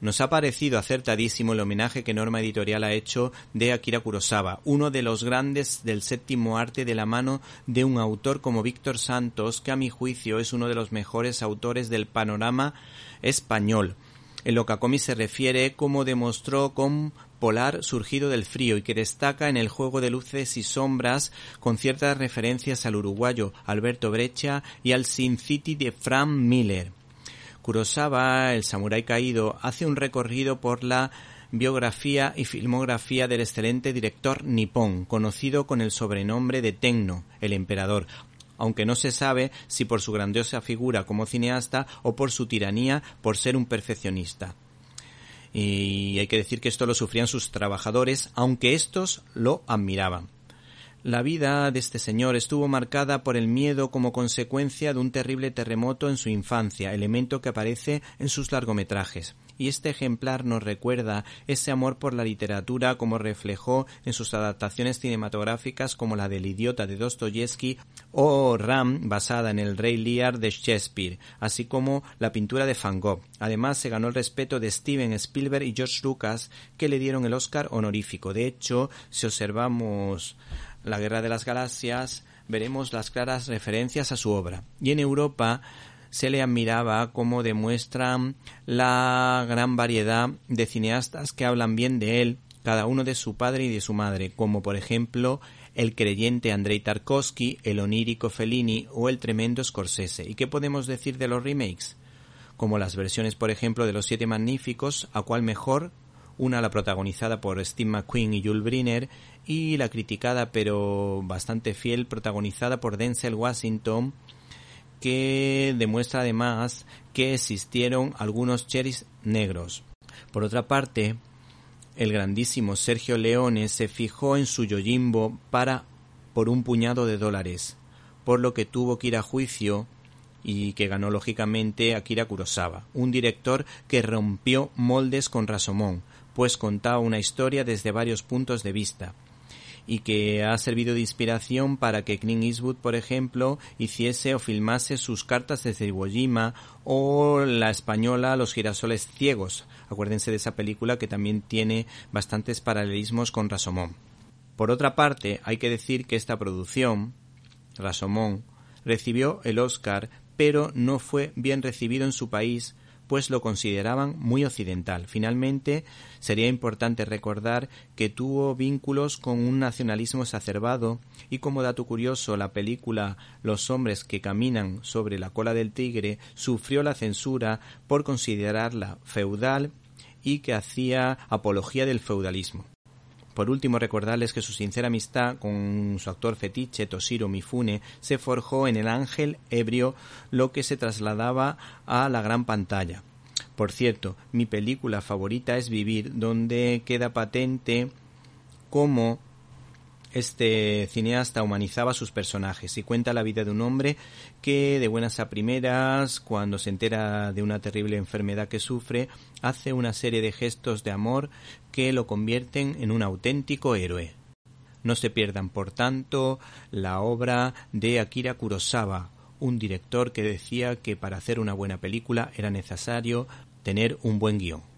Nos ha parecido acertadísimo el homenaje que Norma Editorial ha hecho de Akira Kurosawa, uno de los grandes del séptimo arte de la mano de un autor como Víctor Santos, que a mi juicio es uno de los mejores autores del panorama español. En lo que a se refiere, como demostró con Polar surgido del frío y que destaca en el juego de luces y sombras con ciertas referencias al uruguayo Alberto Brecha y al Sin City de Frank Miller. Kurosawa, el samurái caído, hace un recorrido por la biografía y filmografía del excelente director nipón, conocido con el sobrenombre de Tenno, el emperador, aunque no se sabe si por su grandiosa figura como cineasta o por su tiranía por ser un perfeccionista. Y hay que decir que esto lo sufrían sus trabajadores, aunque estos lo admiraban. La vida de este señor estuvo marcada por el miedo como consecuencia de un terrible terremoto en su infancia, elemento que aparece en sus largometrajes. Y este ejemplar nos recuerda ese amor por la literatura como reflejó en sus adaptaciones cinematográficas como la del idiota de Dostoyevsky o Ram basada en el Rey Lear de Shakespeare, así como la pintura de Van Gogh. Además se ganó el respeto de Steven Spielberg y George Lucas que le dieron el Oscar honorífico. De hecho, si observamos la Guerra de las Galaxias, veremos las claras referencias a su obra. Y en Europa se le admiraba como demuestran la gran variedad de cineastas que hablan bien de él, cada uno de su padre y de su madre, como por ejemplo el creyente Andrei Tarkovsky, el onírico Fellini o el tremendo Scorsese. ¿Y qué podemos decir de los remakes? Como las versiones, por ejemplo, de Los Siete Magníficos, a cual mejor una la protagonizada por Steve McQueen y Jules Briner y la criticada pero bastante fiel protagonizada por Denzel Washington que demuestra además que existieron algunos cherries negros. Por otra parte, el grandísimo Sergio Leone se fijó en su Yojimbo para por un puñado de dólares, por lo que tuvo que ir a juicio y que ganó lógicamente Akira Kurosawa, un director que rompió moldes con Rasomón, pues contaba una historia desde varios puntos de vista y que ha servido de inspiración para que Clint Eastwood, por ejemplo, hiciese o filmase sus cartas desde Iwo Jima o la española Los girasoles ciegos. Acuérdense de esa película que también tiene bastantes paralelismos con Rasomón. Por otra parte, hay que decir que esta producción, Rasomón, recibió el Oscar, pero no fue bien recibido en su país pues lo consideraban muy occidental. Finalmente, sería importante recordar que tuvo vínculos con un nacionalismo exacerbado y como dato curioso, la película Los hombres que caminan sobre la cola del tigre sufrió la censura por considerarla feudal y que hacía apología del feudalismo. Por último, recordarles que su sincera amistad con su actor fetiche Toshiro Mifune se forjó en El Ángel Ebrio, lo que se trasladaba a la gran pantalla. Por cierto, mi película favorita es Vivir, donde queda patente cómo este cineasta humanizaba sus personajes y cuenta la vida de un hombre que de buenas a primeras, cuando se entera de una terrible enfermedad que sufre, hace una serie de gestos de amor que lo convierten en un auténtico héroe. No se pierdan, por tanto, la obra de Akira Kurosawa, un director que decía que para hacer una buena película era necesario tener un buen guion.